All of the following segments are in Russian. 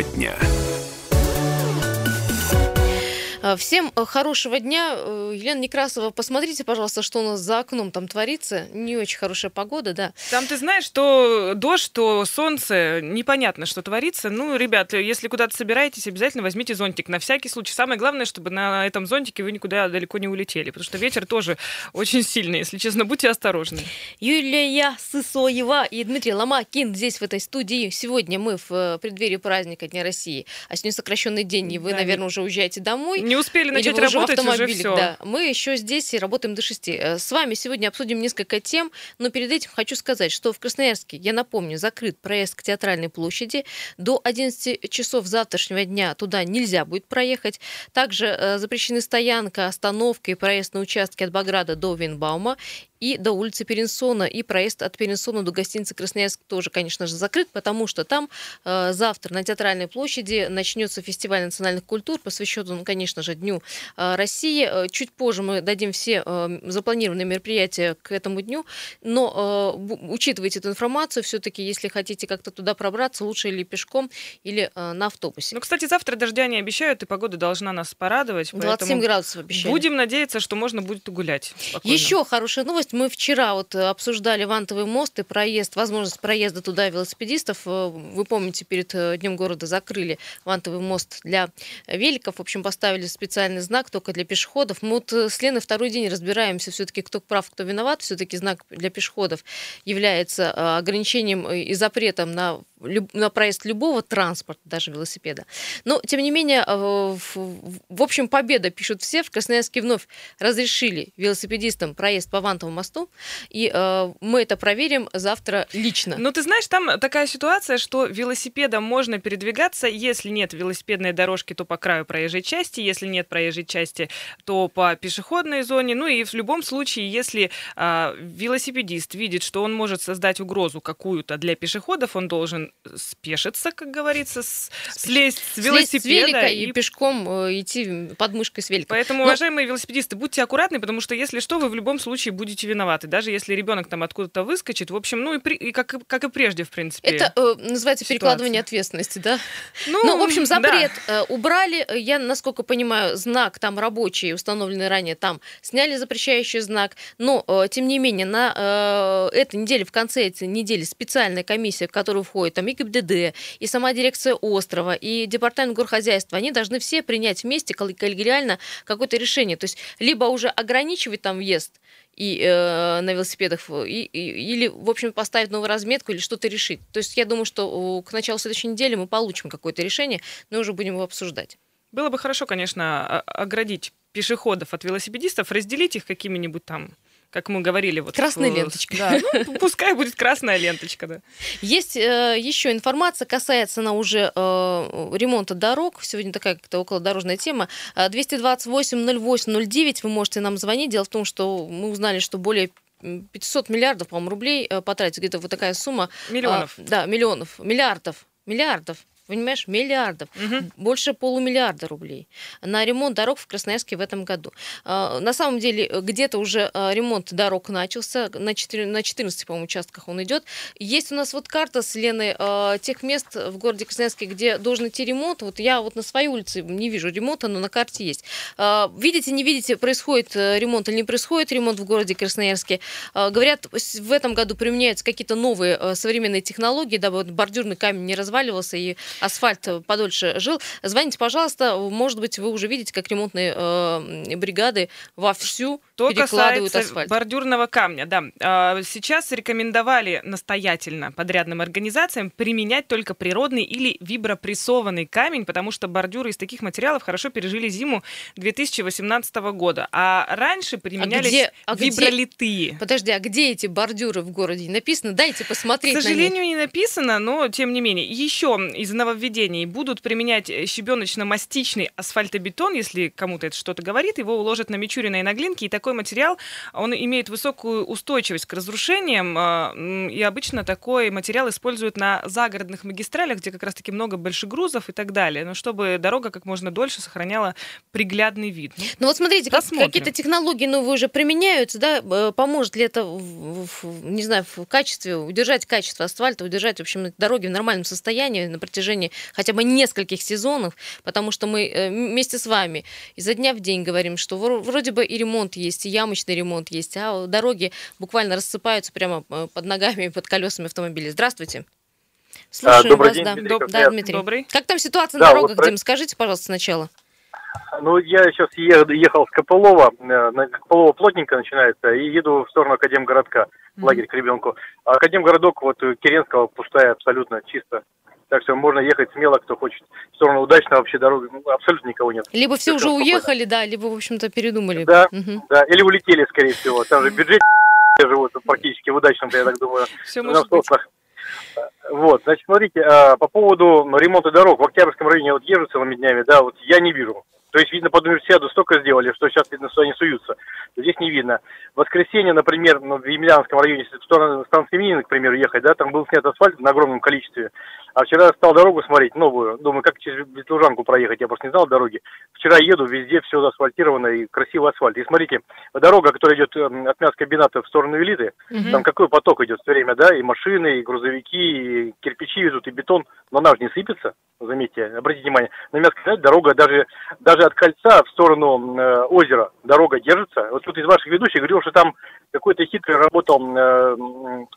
Тема дня. Всем э, хорошего дня. Э, Елена Некрасова, посмотрите, пожалуйста, что у нас за окном там творится. Не очень хорошая погода, да. Там ты знаешь, что дождь, что солнце, непонятно, что творится. Ну, ребят, если куда-то собираетесь, обязательно возьмите зонтик на всякий случай. Самое главное, чтобы на этом зонтике вы никуда далеко не улетели, потому что ветер тоже очень сильный, если честно, будьте осторожны. Юлия Сысоева и Дмитрий Ломакин здесь, в этой студии. Сегодня мы в э, преддверии праздника Дня России, а сегодня сокращенный день, и вы, Да, наверное, уже уезжаете домой. Не успели начать Или работать, уже все. Да, мы еще здесь и работаем до 6. Э, С вами сегодня обсудим несколько тем, но перед этим хочу сказать, что в Красноярске, я напомню, закрыт проезд к Театральной площади. До 11 часов завтрашнего дня туда нельзя будет проехать. Также э, запрещены стоянка, остановка и проезд на участке от Баграда до Винбаума и до улицы Перенсона, и проезд от Перенсона до гостиницы Красноярск тоже, конечно же, закрыт, потому что там э, завтра на Театральной площади начнется фестиваль национальных культур, посвященный, он, конечно же, Дню э, России. Э, Чуть позже мы дадим все э, запланированные мероприятия к этому дню, но э, учитывайте эту информацию, все-таки, если хотите как-то туда пробраться, лучше или пешком, или э, на автобусе. Ну, кстати, завтра дождя не обещают, и погода должна нас порадовать. 27 поэтому градусов обещали. Будем надеяться, что можно будет гулять. спокойно. Еще хорошая новость. Мы вчера вот э, обсуждали Вантовый мост и проезд, возможность проезда туда велосипедистов. Э, Вы помните, перед э, Днем города закрыли Вантовый мост для великов. В общем, поставили специальный знак только для пешеходов. Мы вот с Леной второй день разбираемся все-таки, кто прав, кто виноват. Все-таки знак для пешеходов является ограничением и запретом на, на проезд любого транспорта, даже велосипеда. Но, тем не менее, в общем, победа, пишут все. В Красноярске вновь разрешили велосипедистам проезд по Вантовому мосту, и э, мы это проверим завтра лично. Ну, ты знаешь, там такая ситуация, что велосипедом можно передвигаться, если нет велосипедной дорожки, то по краю проезжей части, если нет проезжей части, то по пешеходной зоне. Ну и в любом случае, если а, велосипедист видит, что он может создать угрозу какую-то для пешеходов, он должен спешиться, как говорится, с- слезть с Слезть велосипеда. с велика и, и пешком э, идти под мышкой с велика. Поэтому, Но- уважаемые велосипедисты, будьте аккуратны, потому что если что, вы в любом случае будете виноваты, даже если ребенок там откуда-то выскочит. В общем, ну и, при- и как, и- как и прежде, в принципе. Это э, называется ситуация. перекладывание ответственности, да? Ну, в общем, да. запрет э, убрали. Я, насколько понимаю, знак там рабочий, установленный ранее, там сняли запрещающий знак. Но, э, тем не менее, на э, этой неделе, в конце этой недели, специальная комиссия, в которую входит там и ГИБДД, и сама дирекция острова, и департамент горхозяйства, они должны все принять вместе колл- коллегиально какое-то решение. То есть либо уже ограничивать там въезд, и э, на велосипедах, и, и- или, в общем, поставить новую разметку или что-то решить. То есть я думаю, что к началу следующей недели мы получим какое-то решение, но уже будем его обсуждать. Было бы хорошо, конечно, оградить пешеходов от велосипедистов, разделить их какими-нибудь там, как мы говорили, вот Красной в- ленточкой. Да, ну, пускай будет красная ленточка, да. Есть э, еще информация, касается она уже э, ремонта дорог. Сегодня такая как-то околодорожная тема. Э, 228-08-09 вы можете нам звонить. Дело в том, что мы узнали, что более м, 500 миллиардов, по-моему, рублей э, потратить. Где-то вот такая сумма. Миллионов. А, да, миллионов. Миллиардов. Миллиардов. Понимаешь, миллиардов. Мгм. Больше полумиллиарда рублей на ремонт дорог в Красноярске в этом году. А, На самом деле, где-то уже а, ремонт дорог начался. На 4 на 14, по-моему, участках он идет. Есть у нас вот карта с Леной а, тех мест в городе Красноярске, где должен идти ремонт. Вот я вот на своей улице не вижу ремонта, но на карте есть. Видите, не видите, происходит э, ремонт или не происходит ремонт в городе Красноярске. Говорят, в этом году применяются какие-то новые э, современные технологии, дабы бордюрный камень не разваливался и асфальт э, подольше жил. Звоните, пожалуйста. Может быть, вы уже видите, как ремонтные э, бригады вовсю Что перекладывают асфальт. бордюрного камня, да. А, Сейчас рекомендовали настоятельно подрядным организациям применять только природный или вибропрессованный камень, потому что бордюры из таких материалов хорошо пережили зиму 2018 года. А раньше применялись где- а где- вибролитые. Подожди, а где эти бордюры в городе? Написано, дайте посмотреть К на них. сожалению, не написано, но тем не менее. Еще из нововведений будут применять щебеночно-мастичный асфальтобетон, если кому-то это что-то говорит, его уложат на Мичурина и на глинки, и такой материал, он имеет высокую устойчивость к разрушениям, а, и обычно такой материал используют на загородных магистралях, где как раз-таки много большегрузов и так далее, но чтобы дорога как можно дольше сохраняла приглядный вид. Ну, Ну вот смотрите, как- какие-то технологии новые уже применяются, да, э, поможет ли это, в- в- не знаю, в качестве, удержать качество асфальта, удержать, в общем, дороги в нормальном состоянии на протяжении протяжении хотя бы нескольких сезонов, потому что мы э, вместе с вами изо дня в день говорим, что вроде бы и ремонт есть, и ямочный ремонт есть, а дороги буквально рассыпаются прямо э, под ногами и под колесами автомобиля. Здравствуйте. Слушаю а, добрый вас, день, да. Дмитрий. Да, Дмитрий. Добрый. Как там ситуация да, на дорогах, вот, Дим? Скажите, пожалуйста, сначала. Ну, я сейчас ехал с Копылова, э, на Копылова плотненько начинается, и еду в сторону Академгородка, в лагерь к ребенку. А Академгородок, вот Керенского, пустая абсолютно, чисто. Так что можно ехать смело, кто хочет. В сторону удачно вообще дороги ну, абсолютно никого нет. Либо все уже уехали, да, либо, в общем-то, передумали. Да, угу. да, или улетели, скорее всего. Там же бюджет живут практически в удачном, я так думаю. Все может быть. Вот, значит, смотрите, а, по поводу ремонта дорог в Октябрьском районе вот езжу целыми днями, да, вот я не вижу. То есть, видно, под универсиаду столько сделали, что сейчас, видно, сюда не суются. Здесь не видно. В воскресенье, например, ну, в Емельянском районе, если в сторону станции Минина, к примеру, ехать, да, там был снят асфальт на огромном количестве. А вчера стал дорогу смотреть, новую. Думаю, как через Ветлужанку проехать, я просто не знал дороги. Вчера еду, везде все асфальтировано и красивый асфальт. И смотрите, дорога, которая идет эм, от мяскомбината в сторону Элиты, угу. там какой поток идет все время, да, и машины, и грузовики, и кирпичи везут, и бетон, но она же не сыпется, заметьте, обратите внимание. На мяскомбинате дорога даже, даже от кольца в сторону э, озера дорога держится. Вот тут из ваших ведущих говорил, что там какой-то хитрый работал э,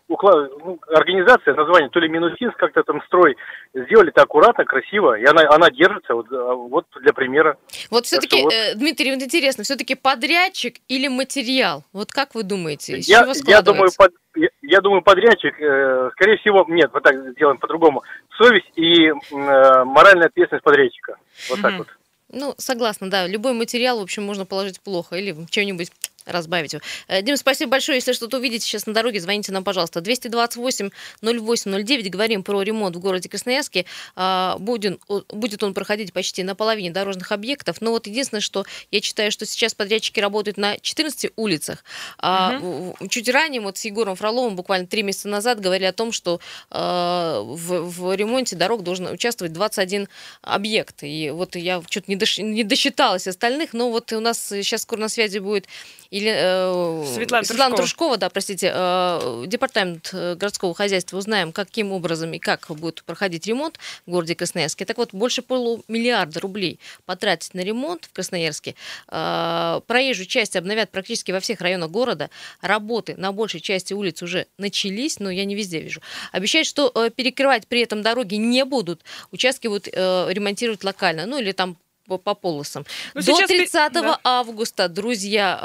уклад, ну, организация, название, то ли Минусинск как-то там строй, сделали это аккуратно, красиво, и она, она держится, вот, а, вот для примера. Вот все-таки, вот... э, Дмитрий, вот интересно, все-таки подрядчик или материал? Вот как вы думаете, из я, чего я думаю, под, я, я думаю, подрядчик, э, скорее всего, нет, вот так сделаем по-другому, совесть и э, моральная ответственность подрядчика, вот mm-hmm. так вот. Ну, согласна, да. Любой материал, в общем, можно положить плохо или что-нибудь разбавить его. Э, Дим, спасибо большое. Если что-то увидите сейчас на дороге, звоните нам, пожалуйста. 228 08 09. Говорим про ремонт в городе Красноярске. А, будет, будет он проходить почти на половине дорожных объектов. Но вот единственное, что я читаю, что сейчас подрядчики работают на 14 улицах. Угу. Чуть ранее вот с Егором Фроловым буквально три месяца назад говорили о том, что а, в, в ремонте дорог должен участвовать 21 объект. И вот я что-то не досчиталась остальных, но вот у нас сейчас скоро на связи будет или э, Светлана, Светлана Трушкова. Трушкова, да, простите, э, департамент э, городского хозяйства, узнаем, каким образом и как будет проходить ремонт в городе Красноярске. Так вот, больше полумиллиарда рублей потратить на ремонт в Красноярске. Э, проезжую часть обновят практически во всех районах города. Работы на большей части улиц уже начались, но я не везде вижу. Обещают, что э, перекрывать при этом дороги не будут. Участки будут э, ремонтировать локально, ну или там по, по полосам. Ну, до 30 да. августа, друзья,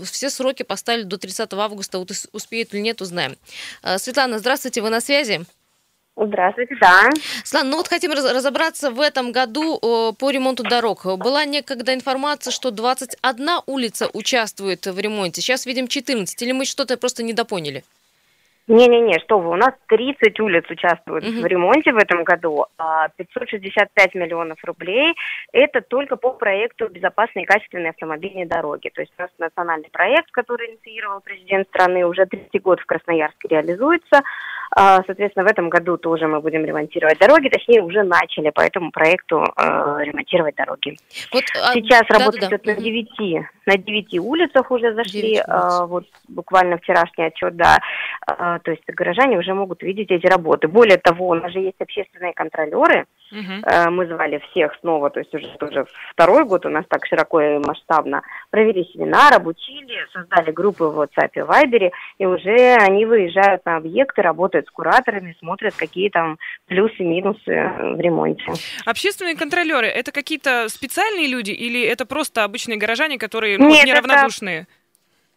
э, все сроки поставили до 30 августа. Вот успеют или нет, узнаем. Э, Светлана, здравствуйте, вы на связи? Здравствуйте, да. Светлана, ну вот хотим разобраться в этом году э, по ремонту дорог. Была некогда информация, что 21 улица участвует в ремонте. Сейчас видим 14. Или мы что-то просто недопоняли? Не-не-не, что вы, у нас 30 улиц участвуют угу. в ремонте в этом году, 565 а миллионов рублей. Это только по проекту «Безопасные и качественные автомобильные дороги». То есть у нас национальный проект, который инициировал президент страны, уже третий год в Красноярске реализуется. А, соответственно, в этом году тоже мы будем ремонтировать дороги, точнее, уже начали по этому проекту э, ремонтировать дороги. Вот, а, Сейчас да, работа да, да. на 9, на 9 улицах уже зашли, э, вот буквально вчерашний отчет, да, то есть горожане уже могут видеть эти работы. Более того, у нас же есть общественные контролеры, Угу. Мы звали всех снова, то есть уже тоже второй год у нас так широко и масштабно. Провели семинар, обучили, создали группы в WhatsApp и Viber, и уже они выезжают на объекты, работают с кураторами, смотрят, какие там плюсы-минусы в ремонте. Общественные контролеры – это какие-то специальные люди или это просто обычные горожане, которые Нет, неравнодушные? Это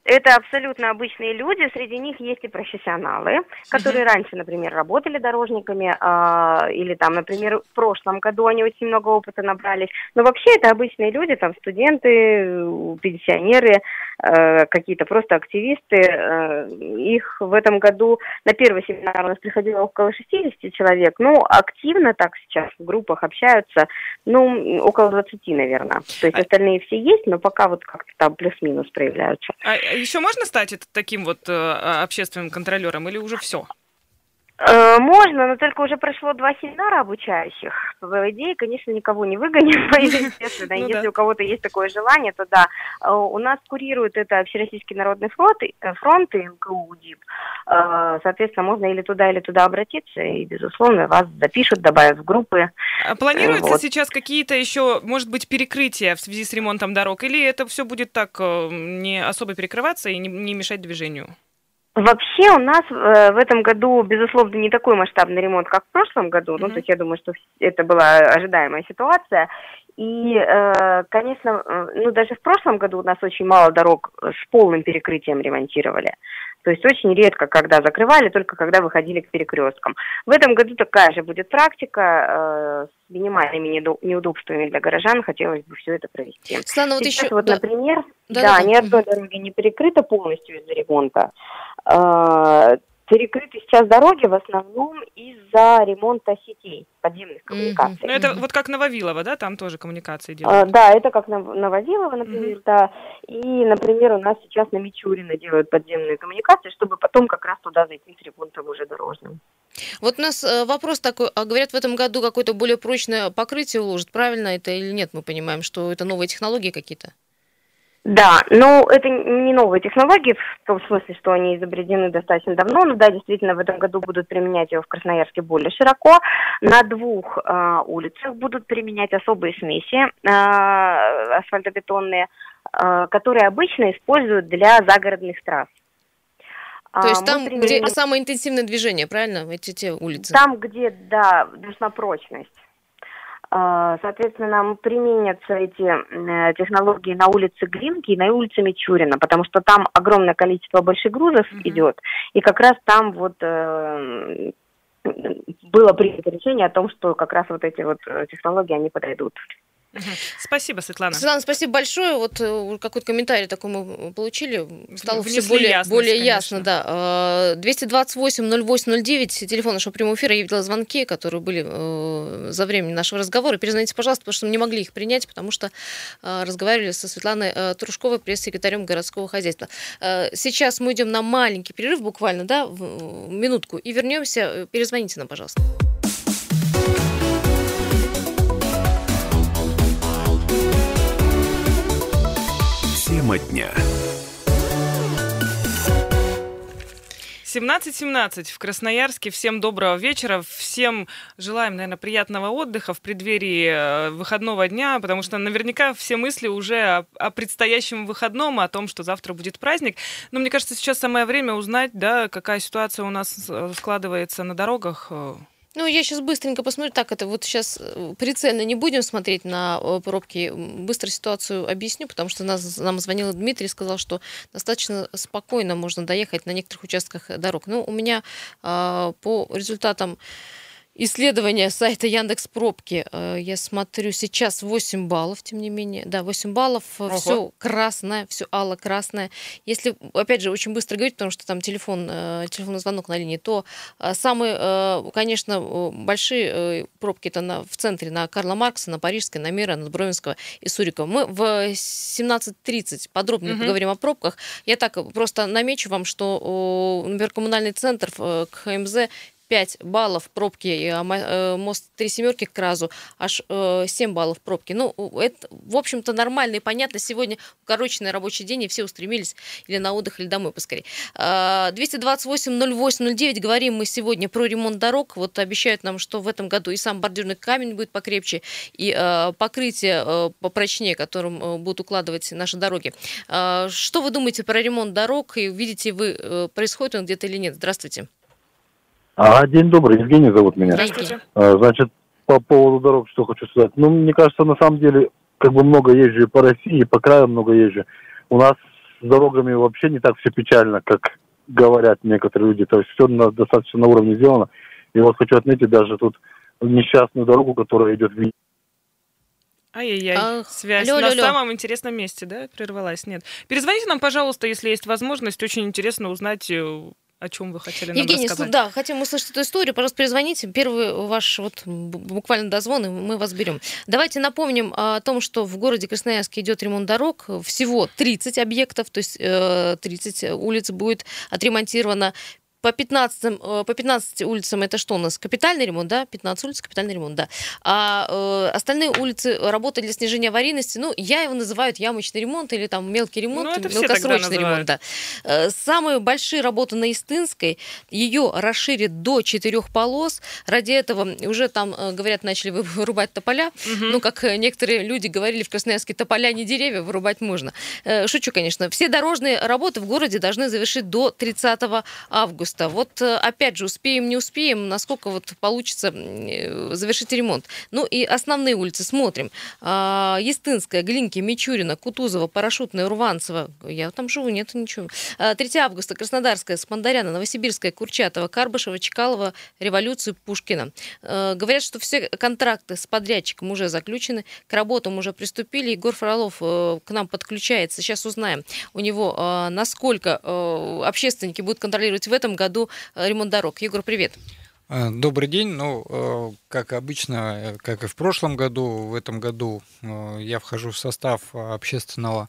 это абсолютно обычные люди, среди них есть и профессионалы, которые uh-huh. раньше, например, работали дорожниками, э, или там, например, в прошлом году они очень много опыта набрались. Но вообще это обычные люди, там студенты, пенсионеры, э, какие-то просто активисты. Э, их в этом году на первый семинар у нас приходило около 60 человек. Ну, активно так сейчас в группах общаются, ну, около 20, наверное. То есть а остальные все есть, но пока вот как-то там плюс-минус проявляются. А еще можно стать таким вот э, общественным контролером или уже все? Э, можно, но только уже прошло два семинара обучающих. В идее, конечно, никого не выгоним, естественно. Ну Если у кого-то есть такое желание, то да. Э, у нас курирует это Всероссийский народный фронт, э, фронт и МКУ УДИП. Соответственно, можно или туда, или туда обратиться, и, безусловно, вас запишут, добавят в группы. А планируется вот. сейчас какие-то еще, может быть, перекрытия в связи с ремонтом дорог, или это все будет так не особо перекрываться и не, не мешать движению? Вообще у нас э, в этом году, безусловно, не такой масштабный ремонт, как в прошлом году. Mm-hmm. Ну, то есть я думаю, что это была ожидаемая ситуация. И, э, конечно, э, ну даже в прошлом году у нас очень мало дорог с полным перекрытием ремонтировали. То есть очень редко, когда закрывали, только когда выходили к перекресткам. В этом году такая же будет практика с минимальными неудобствами для горожан. Хотелось бы все это провести. Светлана, вот еще... вот, например, да, да, да, ни одной дороги не перекрыта полностью из-за ремонта. А, перекрыты сейчас дороги в основном из-за ремонта сетей подземных коммуникаций. Mm-hmm. Ну, это вот как Нововилово, да, там тоже коммуникации а, делают? А, да, это как Нововилово, например, mm-hmm. да. И, например, у нас сейчас на Мичурина делают подземные коммуникации, чтобы потом как раз туда зайти с ремонтом уже дорожным. Вот у нас э, вопрос такой, а говорят, в этом году какое-то более прочное покрытие уложат, правильно это или нет? Мы понимаем, что это новые технологии какие-то? Да, ну это не новые технологии, в том смысле, что они изобретены достаточно давно, но да, действительно в этом году будут применять его в Красноярске более широко. На двух э, улицах будут применять особые смеси э, асфальтобетонные, э, которые обычно используют для загородных трасс. То есть там, применим... где самое интенсивное движение, правильно, эти те улицы? Там, где, да, нужна прочность. А, соответственно, применятся эти э, технологии на улице Глинки и на улице Мичурина, потому что там огромное количество больших грузов mm-hmm. идет, и как раз там вот э, было принято решение о том, что как раз вот эти вот э, технологии, они подойдут. Спасибо, Светлана. Светлана, спасибо большое. Вот э, какой-то комментарий такой мы получили. Стало Внесли все более, ясность, более ясно. Да. 228-08-09, телефон нашего прямого эфира. Я видела звонки, которые были э, за время нашего разговора. Перезвоните, пожалуйста, потому что мы не могли их принять, потому что э, разговаривали со Светланой Трушковой, пресс-секретарем городского хозяйства. Сейчас мы идем на маленький перерыв, буквально, да, минутку, и вернемся. Перезвоните нам, пожалуйста. Тема дня. 17.17 в Красноярске. Всем доброго вечера. Всем желаем, наверное, приятного отдыха в преддверии э, выходного дня, потому что наверняка все мысли уже о, о предстоящем выходном, о том, что завтра будет праздник. Но мне кажется, сейчас самое время узнать, да, какая ситуация у нас э, складывается на дорогах. Ну, я сейчас быстренько посмотрю. Так, это вот сейчас э, прицельно не будем смотреть на э, пробки. Быстро ситуацию объясню, потому что нас, нам звонил Дмитрий сказал, что достаточно спокойно можно доехать на некоторых участках дорог. Ну, у меня э, по результатам исследование сайта Яндекс Пробки. Э, я смотрю, сейчас 8 баллов, тем не менее. Да, 8 баллов, э, все красное, все алло-красное. Если, опять же, очень быстро говорить, потому что там телефон, э, телефонный звонок на линии, то самые, конечно, большие пробки это на, в центре на Карла Маркса, на Парижской, на Мира, на Бровинского и Сурикова. Мы в 17.30 подробнее угу. поговорим о пробках. Я так просто намечу вам, что, например, коммунальный центр к ХМЗ 5 баллов пробки, э, э, мост Три Семерки к Разу, аж 7 э, баллов пробки. Ну, это, в общем-то, нормально и понятно. Сегодня укороченный рабочий день, и все устремились или на отдых, или домой поскорее. 228-08-09, говорим мы сегодня про ремонт дорог. Вот обещают нам, что в этом году и сам бордюрный камень будет покрепче, и покрытие попрочнее, которым будут укладывать наши дороги. Что вы думаете про ремонт дорог, и видите вы, происходит он где-то или нет? Здравствуйте. А, день добрый, Евгений зовут меня. Здравствуйте. А, значит, по поводу дорог, что хочу сказать. Ну, мне кажется, на самом деле, как бы много езжу по России, по краю много езжу. У нас с дорогами вообще не так все печально, как говорят некоторые люди. То есть все на, достаточно на уровне сделано. И вот хочу отметить даже тут несчастную дорогу, которая идет в Ай-яй-яй, Ах, связь алло, на алло. самом интересном месте, да, прервалась? Нет. Перезвоните нам, пожалуйста, если есть возможность. Очень интересно узнать, э, о чем вы хотели нам Евгений, рассказать. да, хотим услышать эту историю. Пожалуйста, перезвоните. Первый ваш вот буквально дозвон, и мы вас берем. Давайте напомним о том, что в городе Красноярске идет ремонт дорог. Всего 30 объектов, то есть 30 э, улиц будет отремонтировано по 15, по 15 улицам это что у нас? Капитальный ремонт, да? 15 улиц, капитальный ремонт, да. А остальные улицы работы для снижения аварийности, ну, я его называю ямочный ремонт или там мелкий ремонт, ну, мелкосрочный ремонт, да. Самые большие работы на Истынской, ее расширит до четырех полос. Ради этого уже там, говорят, начали вырубать тополя. Угу. Ну, как некоторые люди говорили в Красноярске, тополя не деревья, вырубать можно. Шучу, конечно. Все дорожные работы в городе должны завершить до 30 августа. Вот опять же, успеем, не успеем, насколько вот получится завершить ремонт. Ну и основные улицы смотрим. Естынская, Глинки, Мичурина, Кутузова, Парашютная, Урванцева. Я там живу, нет ничего. 3 августа, Краснодарская, Спандаряна, Новосибирская, Курчатова, Карбышева, Чекалова, Революцию, Пушкина. Говорят, что все контракты с подрядчиком уже заключены, к работам уже приступили. Егор Фролов э, к нам подключается. Сейчас узнаем у него, э, насколько э, общественники будут контролировать в этом году ремонт дорог. Егор, привет. Добрый день. Ну, как обычно, как и в прошлом году, в этом году я вхожу в состав общественного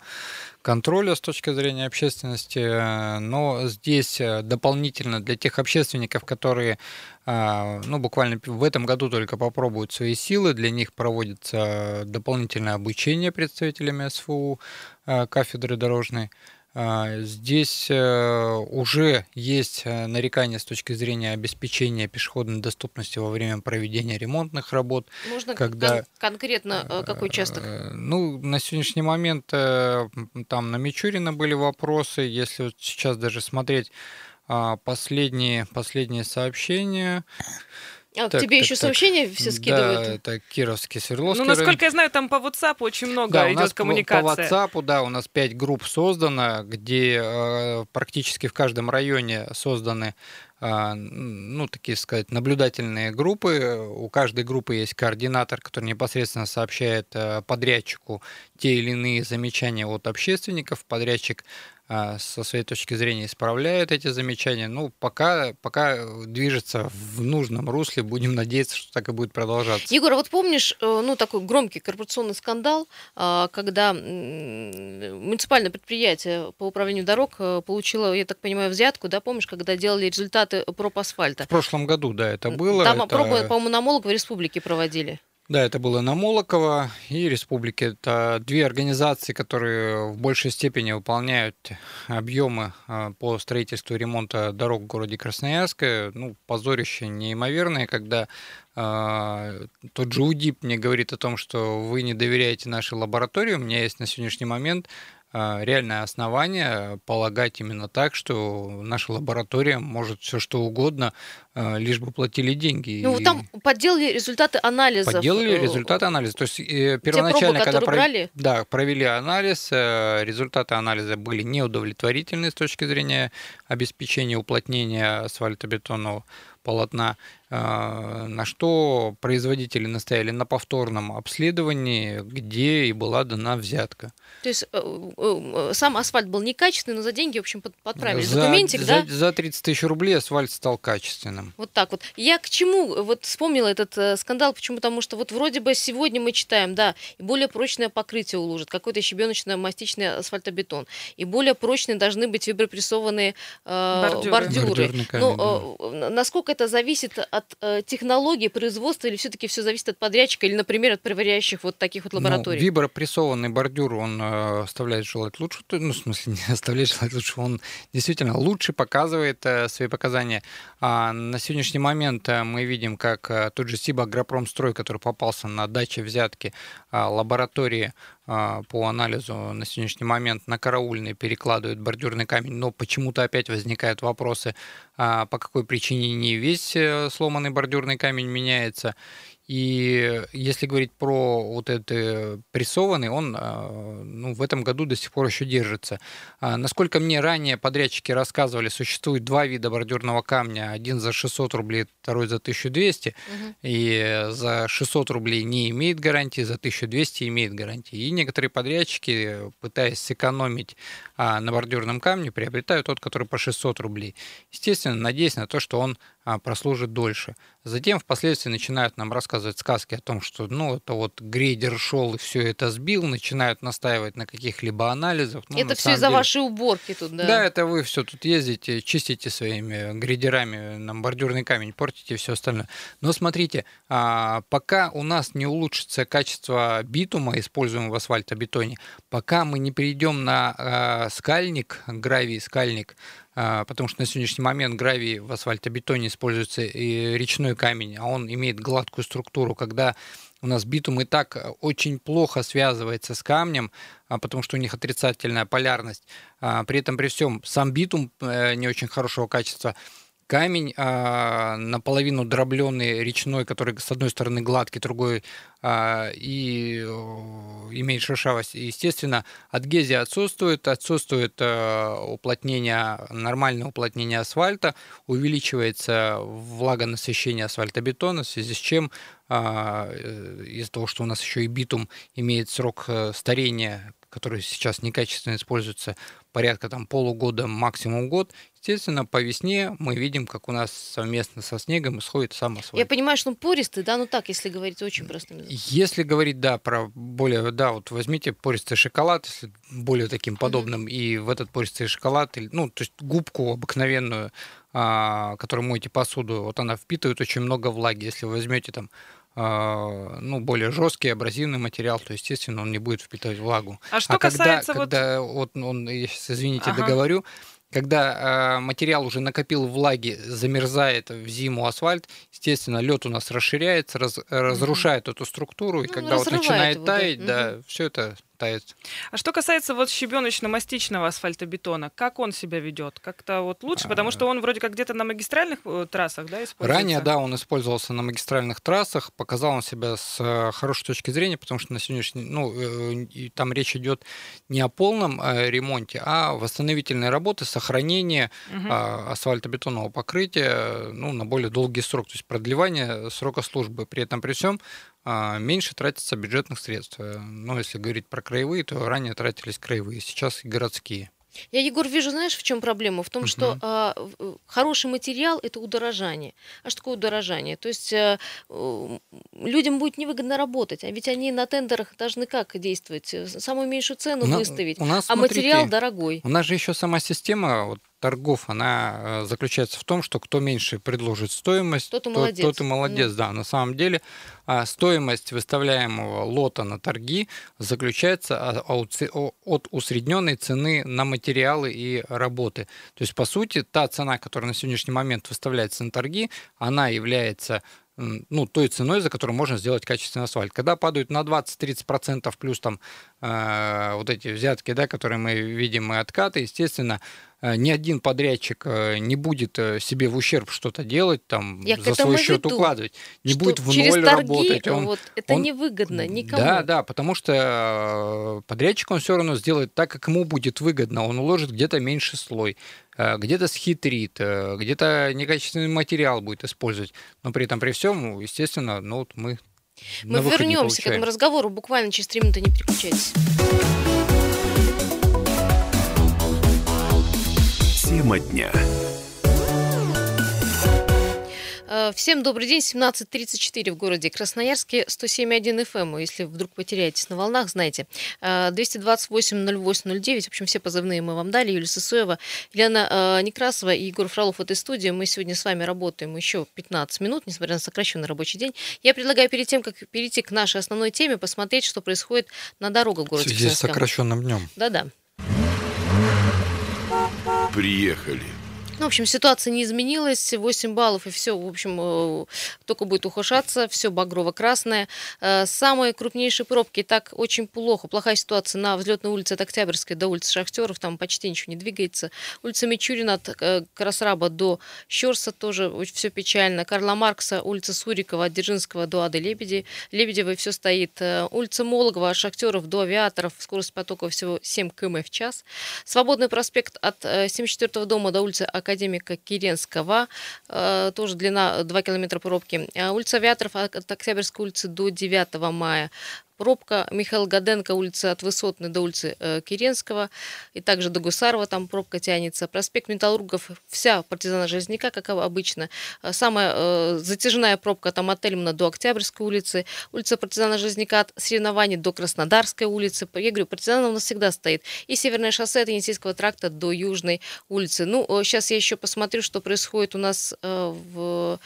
контроля с точки зрения общественности, но здесь дополнительно для тех общественников, которые ну, буквально в этом году только попробуют свои силы, для них проводится дополнительное обучение представителями СФУ кафедры дорожной. А, здесь э, уже есть э, нарекания с точки зрения обеспечения пешеходной доступности во время проведения ремонтных работ. Можно когда... кон- конкретно э, какой участок? Ну, на сегодняшний момент там на Мичурина были вопросы. Если вот сейчас даже смотреть а, последние, последние сообщения, а, так, тебе так, еще так, сообщения все скидывают? Да, это Кировский, Свердловский. Ну, насколько я знаю, там по WhatsApp очень много да, идет коммуникация. По, WhatsApp, да, у нас пять групп создано, где э, практически в каждом районе созданы э, ну, такие сказать, наблюдательные группы. У каждой группы есть координатор, который непосредственно сообщает э, подрядчику те или иные замечания от общественников. Подрядчик со своей точки зрения исправляют эти замечания. Ну, пока, пока движется в нужном русле, будем надеяться, что так и будет продолжаться. Егор, а вот помнишь, э, ну, такой громкий корпорационный скандал, а, когда муниципальное предприятие по управлению дорог э, получило, я так понимаю, взятку, да, помнишь, когда делали результаты проб асфальта? В прошлом году, да, это было. Там это... пробы, по-моему, на Молоково республике проводили. Да, это было на Молоково и Республике. Это две организации, которые в большей степени выполняют объемы а, по строительству и ремонту дорог в городе Красноярске. Ну, позорище неимоверное, когда э, тот же УДИП мне говорит о том, что вы не доверяете нашей лаборатории. У меня есть на сегодняшний момент реальное основание полагать именно так, что наша лаборатория может все что угодно, а, лишь бы платили деньги. Ну, и... там подделали результаты анализа. Подделали э, результаты анализа. То есть э, первоначально, пробы, когда пров... брали? Да, провели анализ, э, результаты анализа были неудовлетворительны с точки зрения обеспечения уплотнения асфальтобетонного полотна, а, на что производители настояли на повторном обследовании, где и была дана взятка. То есть э, э, сам асфальт был некачественный, но за деньги, в общем, подправили. За, Документик, за, да? За 30 тысяч рублей асфальт стал качественным. Вот так вот. Я к чему вот вспомнила этот э, скандал? Почему? Потому что вот вроде бы сегодня мы читаем, да, и более прочное покрытие уложит, какой-то щебеночно-мастичный асфальтобетон, и более прочные должны быть вибропрессованные э, бордюры. бордюры. Но да. насколько это зависит от э, технологии производства или все-таки все зависит от подрядчика или, например, от проверяющих вот таких вот ну, лабораторий? Ну, вибропрессованный бордюр, он э, оставляет желать лучше, ну, в смысле, не оставляет желать лучше, он действительно лучше показывает э, свои показания. А на сегодняшний момент э, мы видим, как э, тот же Сиба Агропромстрой, который попался на даче взятки лаборатории а, по анализу на сегодняшний момент на караульный перекладывают бордюрный камень, но почему-то опять возникают вопросы, а, по какой причине не весь э, сломанный бордюрный камень меняется. И если говорить про вот этот прессованный, он а, ну, в этом году до сих пор еще держится. А, насколько мне ранее подрядчики рассказывали, существует два вида бордюрного камня. Один за 600 рублей, второй за 1200. Угу. И за 600 рублей не имеет гарантии, за 1200 имеет гарантии. И некоторые подрядчики, пытаясь сэкономить а, на бордюрном камне, приобретают тот, который по 600 рублей. Естественно, надеясь на то, что он прослужит дольше. Затем впоследствии начинают нам рассказывать сказки о том, что ну это вот грейдер шел и все это сбил, начинают настаивать на каких-либо анализах. Ну, это все из-за деле... вашей уборки тут, да? Да, это вы все тут ездите, чистите своими грейдерами нам бордюрный камень, портите все остальное. Но смотрите, а, пока у нас не улучшится качество битума, используемого в асфальтобетоне, пока мы не перейдем на а, скальник, гравий скальник, а, потому что на сегодняшний момент гравий в асфальтобетоне используется и речной камень, а он имеет гладкую структуру, когда у нас битум и так очень плохо связывается с камнем, а, потому что у них отрицательная полярность. А, при этом при всем сам битум э, не очень хорошего качества, камень а, наполовину дробленый речной, который с одной стороны гладкий, другой а, и имеет шершавость. Естественно, адгезия отсутствует, отсутствует а, уплотнение, нормальное уплотнение асфальта, увеличивается влагонасыщение асфальтобетона, в связи с чем а, э, из-за того, что у нас еще и битум имеет срок э, старения, который сейчас некачественно используется, порядка там полугода, максимум год, естественно, по весне мы видим, как у нас совместно со снегом исходит сам асфальт. Я понимаю, что он пористый, да, ну так, если говорить очень простым языком. Если говорить, да, про более, да, вот возьмите пористый шоколад, если более таким подобным, mm-hmm. и в этот пористый шоколад, ну, то есть губку обыкновенную, а, которую моете посуду, вот она впитывает очень много влаги. Если вы возьмете там а, ну, более жесткий абразивный материал, то, естественно, он не будет впитывать влагу. А что а касается когда, вот... когда вот он, извините, ага. договорю, когда э, материал уже накопил влаги, замерзает в зиму асфальт, естественно, лед у нас расширяется, раз, разрушает эту структуру, и ну, когда вот начинает его, таять, да, да все это тает. А что касается вот щебеночно-мастичного асфальтобетона, как он себя ведет? Как-то вот лучше, потому что он вроде как где-то на магистральных э, трассах, да, используется? Ранее, да, он использовался на магистральных трассах, показал он себя с э, хорошей точки зрения, потому что на сегодняшний, ну, э, там речь идет не о полном ремонте, а восстановительной работы, сохранение угу. асфальтобетонного покрытия, ну, на более долгий срок, то есть продлевание срока службы. При этом при всем а, меньше тратится бюджетных средств. Ну, если говорить про краевые, то ранее тратились краевые, сейчас и городские. Я, Егор, вижу, знаешь, в чем проблема? В том, uh-huh. что а, хороший материал это удорожание. А что такое удорожание? То есть а, людям будет невыгодно работать, а ведь они на тендерах должны как действовать? Самую меньшую цену у выставить, у нас, а смотрите, материал дорогой. У нас же еще сама система, вот торгов, она э, заключается в том, что кто меньше предложит стоимость, тот и молодец. Тот, тот и молодец, да. да. На самом деле а, стоимость выставляемого лота на торги заключается от усредненной цены на материалы и работы. То есть, по сути, та цена, которая на сегодняшний момент выставляется на торги, она является ну, той ценой, за которую можно сделать качественный асфальт. Когда падают на 20-30% плюс там э, вот эти взятки, да, которые мы видим, и откаты, естественно, э, ни один подрядчик э, не будет э, себе в ущерб что-то делать, там, Я за свой счет веду, укладывать, не будет в ноль торги, работать. Он, вот, это он, невыгодно никому. Да, да, потому что подрядчик он все равно сделает так, как ему будет выгодно. Он уложит где-то меньше слой. Э, где-то схитрит, э, где-то некачественный материал будет использовать. Но при этом, при всем, естественно, ну, вот мы мы вернемся к этому разговору буквально через три минуты, не переключайтесь. Тема дня. Э, всем добрый день. 17.34 в городе Красноярске, 107.1 FM. Эм. Если вдруг потеряетесь на волнах, знаете. 228-08-09. В общем, все позывные мы вам дали. Юлия Сысоева, Елена э, Некрасова и Егор Фролов в этой студии. Мы сегодня с вами работаем еще 15 минут, несмотря на сокращенный рабочий день. Я предлагаю перед тем, как перейти к нашей основной теме, посмотреть, что происходит на дорогах в городе В связи с сокращенным днем. Да-да. Приехали. Ну, в общем, ситуация не изменилась, 8 баллов, и все, в общем, э, только будет ухудшаться, все багрово-красное. Э, самые крупнейшие пробки, так очень плохо, плохая ситуация на взлетной улице от Октябрьской до улицы Шахтеров, там почти ничего не двигается. Улица Мичурина от э, Красраба до Щерса тоже все печально. Карла Маркса, улица Сурикова от Дзержинского до Ады Лебеди. Лебедевой все стоит. Улица Мологова от Шахтеров до Авиаторов, скорость потока всего 7 км в час. Свободный проспект от 74 дома до улицы академика Киренского, э, тоже длина 2 километра пробки. Улица Авиаторов от Октябрьской улицы до 9 мая. Пробка Михаила Гаденко, улица от Высотной до улицы э, Киренского, и также до Гусарова там пробка тянется. Проспект Металлургов, вся партизана Железняка, как обычно. Э, самая э, затяжная пробка там от Эльмана до Октябрьской улицы, улица партизана Железняка от Соревнований до Краснодарской улицы. Я говорю, партизана у нас всегда стоит. И Северное шоссе от Енисейского тракта до Южной улицы. Ну, сейчас я еще посмотрю, что происходит у нас в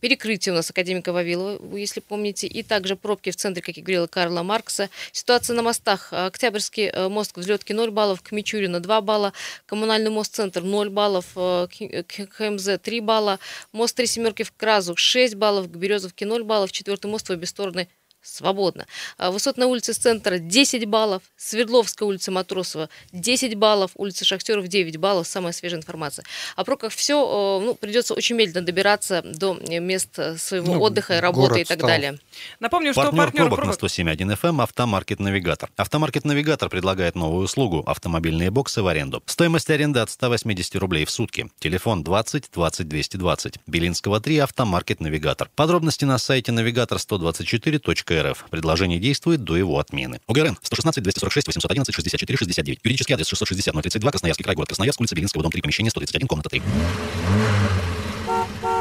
перекрытие у нас академика Вавилова, если помните, и также пробки в центре, как я говорила, Карла Маркса. Ситуация на мостах. Октябрьский э, мост к взлетке 0 баллов, к Мичурина 2 балла, коммунальный мост-центр 0 баллов, э, к ХМЗ 3 балла, мост Три Семерки в Кразу 6 баллов, к Березовке 0 баллов, четвертый мост в обе стороны свободно. А, высот на улице центра 10 баллов, Свердловская улица Матросова 10 баллов, улица Шахтеров 9 баллов, самая свежая информация. о про как все, ну, придется очень медленно добираться до мест э, своего ну, отдыха и работы и так стал. далее. Напомню, партнер что партнер пробок, пробок на 107.1 FM «Автомаркет Навигатор». «Автомаркет Навигатор» предлагает новую услугу – автомобильные боксы в аренду. Стоимость аренды от 180 рублей в сутки. Телефон 20 20 220. Белинского 3 «Автомаркет Навигатор». Подробности на сайте навигатор124.ру РФ. Предложение действует до его отмены. УГРН 116 246 811 64 69. Юридический адрес 660 032 Красноярский край, город Красноярск, улица Белинского, дом 3, помещение 131, комната 3.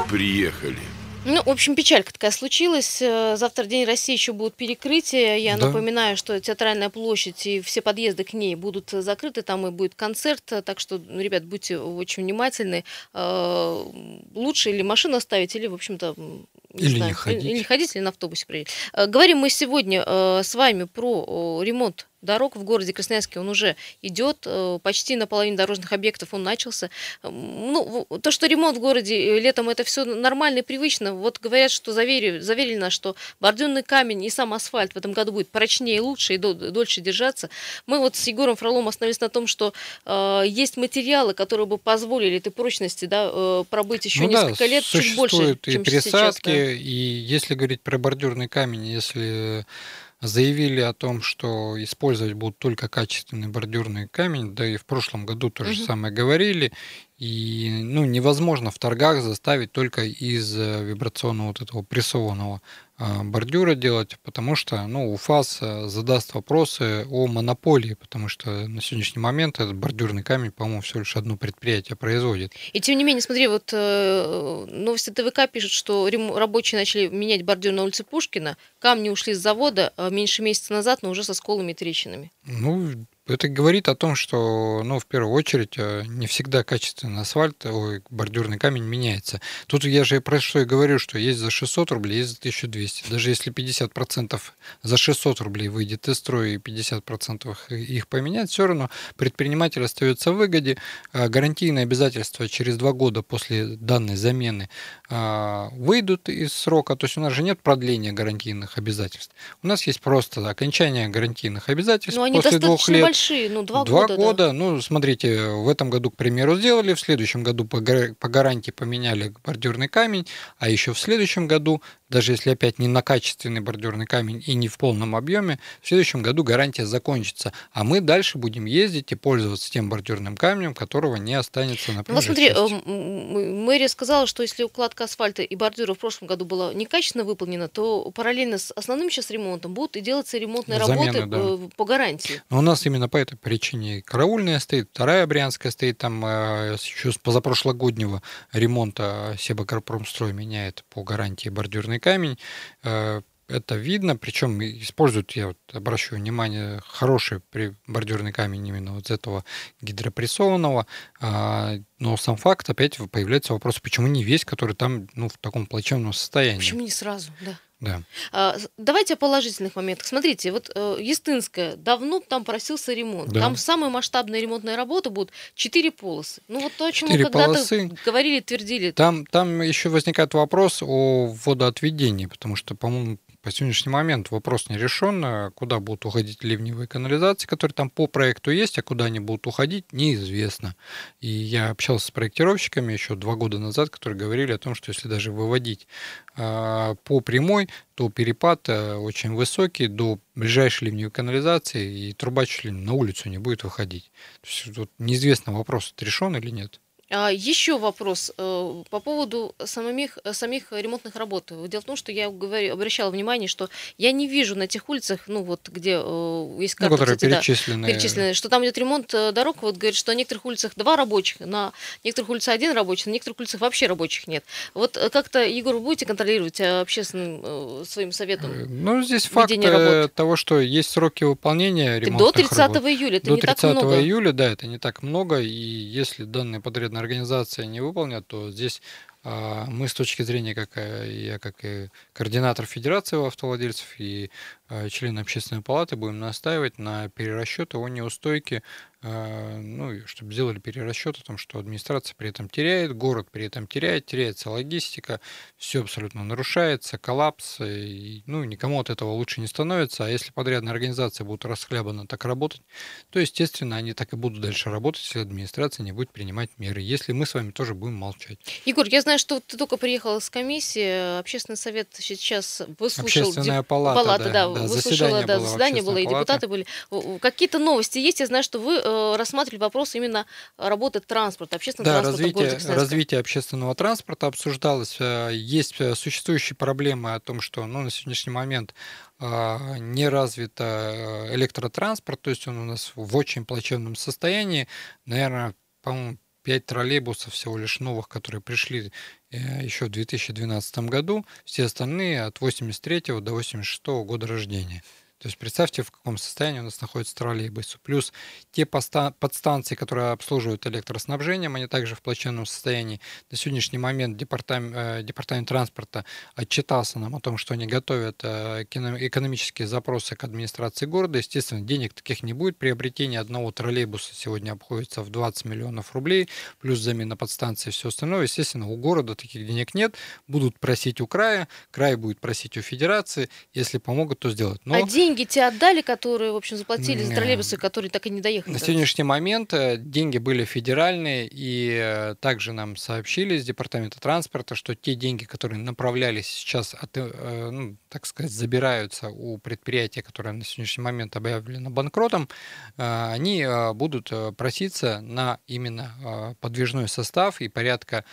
Приехали. Ну, в общем, печалька такая случилась. Э, завтра День России еще будут перекрытия. Я да. напоминаю, что театральная площадь и все подъезды к ней будут э, закрыты. Там и будет концерт. Так что, ну, ребят, будьте очень внимательны. Э, лучше или машину оставить, или, в общем-то, или знаю, не ходить. Или ходить, или на автобусе приедет. Э, говорим мы сегодня с вами про ремонт дорог в городе Красноярске, он уже идет, э, почти наполовину дорожных объектов он начался. Ну, то, что ремонт в городе э, летом, это все нормально и привычно. Вот говорят, что заверили, заверили нас, что бордюрный камень и сам асфальт в этом году будет прочнее, лучше и дольше держаться. Мы вот с Егором Фролом остановились на том, что э, есть материалы, которые бы позволили этой прочности да, э, пробыть еще ну несколько да, лет, чуть больше, и чем пересадки, сейчас. Да. И если говорить про бордюрный камень, если заявили о том, что использовать будут только качественный бордюрный камень, да и в прошлом году то же самое говорили. И ну, невозможно в торгах заставить только из э, вибрационного вот этого прессованного бордюра делать, потому что ну, УФАС э, задаст вопросы о монополии, потому что на сегодняшний момент этот бордюрный камень, по-моему, всего лишь одно предприятие производит. И тем не менее, смотри, вот э, новости ТВК пишут, что рабочие начали менять бордюр на улице Пушкина, камни ушли с завода а меньше месяца назад, но уже со сколами и трещинами. Ну, это говорит о том, что, ну, в первую очередь, э, не всегда качественный асфальт, ой, бордюрный камень меняется. Тут я же про что и говорю, что есть за 600 рублей, есть за 1200. Даже если 50% за 600 рублей выйдет из строя и 50% их поменять, все равно предприниматель остается в выгоде. А гарантийные обязательства через два года после данной замены а, выйдут из срока. То есть у нас же нет продления гарантийных обязательств. У нас есть просто окончание гарантийных обязательств после двух лет большие, ну, два, два года. года, да. ну, смотрите, в этом году, к примеру, сделали, в следующем году по, по гарантии поменяли бордюрный камень, а еще в следующем году даже если опять не на качественный бордюрный камень и не в полном объеме, в следующем году гарантия закончится. А мы дальше будем ездить и пользоваться тем бордюрным камнем, которого не останется на Ну, смотри, эм, мэрия сказала, что если укладка асфальта и бордюра в прошлом году была некачественно выполнена, то параллельно с основным сейчас ремонтом будут и делаться ремонтные Замены, работы да. Э, по гарантии. Но у нас именно по этой причине караульная стоит, вторая Брянская стоит, там э, еще с позапрошлогоднего ремонта Себакарпромстрой меняет по гарантии бордюрный камень. Э, это видно, причем используют, я вот обращаю внимание, хороший бордюрный камень именно вот этого гидропрессованного, а, но сам факт, опять появляется вопрос, почему не весь, который там ну, в таком плачевном состоянии. Почему не сразу, да. Да. А, давайте о положительных моментах. Смотрите, вот э, Естинская, давно там просился ремонт. Да. Там самая масштабная ремонтная работа будут четыре полосы. Ну вот то, о чем мы когда-то говорили, твердили. Там, там еще возникает вопрос о водоотведении, потому что, по-моему, по сегодняшний момент вопрос не решен, куда будут уходить ливневые канализации, которые там по проекту есть, а куда они будут уходить, неизвестно. И я общался с проектировщиками еще два года назад, которые говорили о том, что если даже выводить э, по прямой, то перепад э, очень высокий до ближайшей ливневой канализации, и труба чуть ли на улицу не будет выходить. То есть, вот неизвестно, вопрос решен или нет. А, еще вопрос э, по поводу самих, самих ремонтных работ. Дело в том, что я говорю, обращала внимание, что я не вижу на тех улицах, ну вот где э, есть карта, ну, которые кстати, перечислены. Да, перечислены, что там идет ремонт э, дорог. Вот говорит, что на некоторых улицах два рабочих, на некоторых улицах один рабочий, на некоторых улицах вообще рабочих нет. Вот как-то, Егор, вы будете контролировать общественным своим советом? Ну, здесь факт работ? того, что есть сроки выполнения ремонтных До 30 работ. июля, это До не 30 так много. июля, да, это не так много, и если данные подрядные организации не выполнят, то здесь а, мы с точки зрения, как э, я как и координатор Федерации автовладельцев и а, член общественной палаты будем настаивать на перерасчет его неустойки ну, чтобы сделали перерасчет о том, что администрация при этом теряет, город при этом теряет, теряется логистика, все абсолютно нарушается, коллапс, и, ну, никому от этого лучше не становится, а если подрядные организации будут расхлябанно так работать, то, естественно, они так и будут дальше работать, если администрация не будет принимать меры, если мы с вами тоже будем молчать. Егор, я знаю, что ты только приехал с комиссии, общественный совет сейчас выслушал... Общественная палата, палата да, да, да, выслушала, да, заседание было, и депутаты были. Какие-то новости есть, я знаю, что вы Э, рассматривали вопрос именно работы транспорта, общественного да, транспорта развитие, развитие общественного транспорта обсуждалось. Э, есть э, существующие проблемы о том, что ну, на сегодняшний момент не развит электротранспорт, то есть он у нас в очень плачевном состоянии. Наверное, по-моему, 5 троллейбусов всего лишь новых, которые пришли еще в 2012 году. Все остальные от 83 до 86 года рождения. То есть представьте, в каком состоянии у нас находится троллейбус. Плюс те подстанции, которые обслуживают электроснабжением, они также в плачевном состоянии. На сегодняшний момент департамент, э, департамент транспорта отчитался нам о том, что они готовят э, экономические запросы к администрации города. Естественно, денег таких не будет. Приобретение одного троллейбуса сегодня обходится в 20 миллионов рублей, плюс замена подстанции и все остальное. Естественно, у города таких денег нет. Будут просить у края, край будет просить у федерации. Если помогут, то сделать. Но... А деньги деньги те отдали, которые, в общем, заплатили за троллейбусы, которые так и не доехали? На сегодняшний момент э, деньги были федеральные, и э, также нам сообщили из Департамента транспорта, что те деньги, которые направлялись сейчас, от, э, ну, так сказать, забираются у предприятия, которое на сегодняшний момент объявлено банкротом, они будут проситься на именно подвижной состав и порядка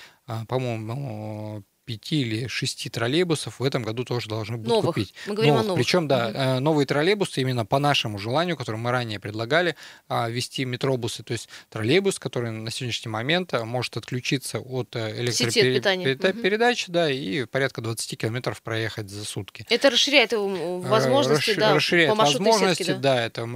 по-моему, пяти или шести троллейбусов в этом году тоже должны будут новых. купить. Мы говорим новых. о новых. Причем, да, угу. новые троллейбусы именно по нашему желанию, который мы ранее предлагали, а, вести метробусы. То есть троллейбус, который на сегодняшний момент а, может отключиться от э, электропередач, угу. да, и порядка 20 километров проехать за сутки. Это расширяет возможности, Расш... да, расширяет по возможности, сетке, да? да, это,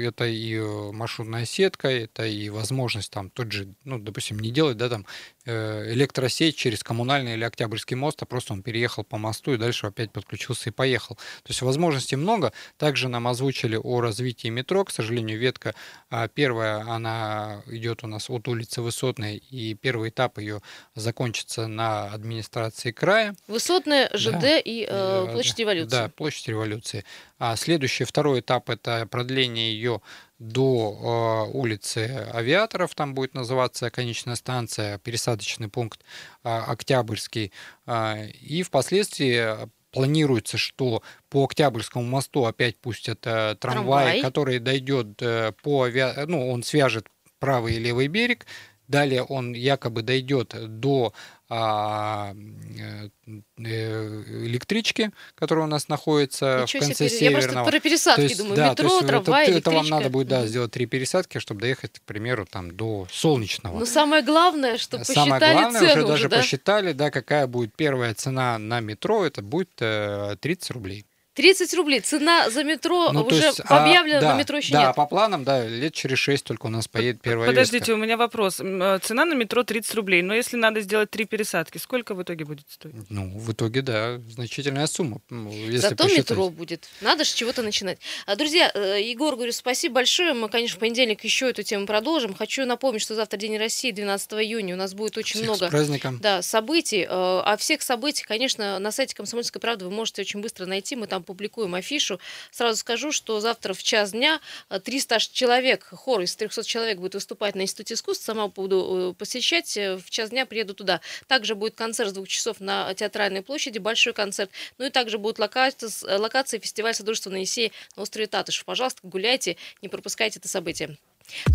это и маршрутная сетка, это и возможность там тот же, ну, допустим, не делать, да, там Э, электросеть через коммунальный или Октябрьский мост, а просто он переехал по мосту и дальше опять подключился и поехал. То есть возможностей много. Также нам озвучили о развитии метро. К сожалению, ветка а, первая, она идет у нас от улицы Высотной, и первый этап ее закончится на администрации края. Высотная, ЖД да. и э, площадь революции. Да, площадь революции. А следующий, второй этап, это продление ее до э, улицы Авиаторов, там будет называться конечная станция, пересадочный пункт э, Октябрьский. Э, и впоследствии планируется, что по Октябрьскому мосту опять пустят э, трамвай, трамвай, который дойдет э, по авиа... ну, он свяжет правый и левый берег. Далее он якобы дойдет до а, э, электрички, которая у нас находится Ничего в конце себе, северного. Я просто про пересадки есть, думаю, да, метро, есть, трамвай, это, это вам надо будет, да, сделать три пересадки, чтобы доехать, к примеру, там до Солнечного. Но самое главное, что посчитали Самое главное, цену уже, уже даже да? посчитали, да, какая будет первая цена на метро, это будет 30 э, рублей. 30 рублей. Цена за метро ну, уже есть, объявлена, а, да, но метро еще да, нет. Да, по планам, да, лет через 6 только у нас поедет первая Подождите, ветка. у меня вопрос. Э, цена на метро 30 рублей, но если надо сделать три пересадки, сколько в итоге будет стоить? Ну, в итоге, да, значительная сумма. Если Зато посчитать. метро будет. Надо же чего-то начинать. А, друзья, э, Егор, говорю, спасибо большое. Мы, конечно, в понедельник еще эту тему продолжим. Хочу напомнить, что завтра День России, 12 июня. У нас будет очень Всех много с праздником. Да, событий. Э, а всех событий, конечно, на сайте «Комсомольской правды» вы можете очень быстро найти. Мы там публикуем афишу. Сразу скажу, что завтра в час дня 300 человек, хор из 300 человек будет выступать на Институте искусств. Сама буду э, посещать. Э, в час дня приеду туда. Также будет концерт с двух часов на Театральной площади, большой концерт. Ну и также будет локация, э, локация фестиваль Содружества на Есее на острове Татыш. Пожалуйста, гуляйте, не пропускайте это событие.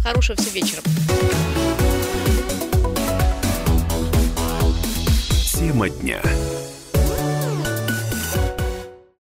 Хорошего всем вечера. Тема дня.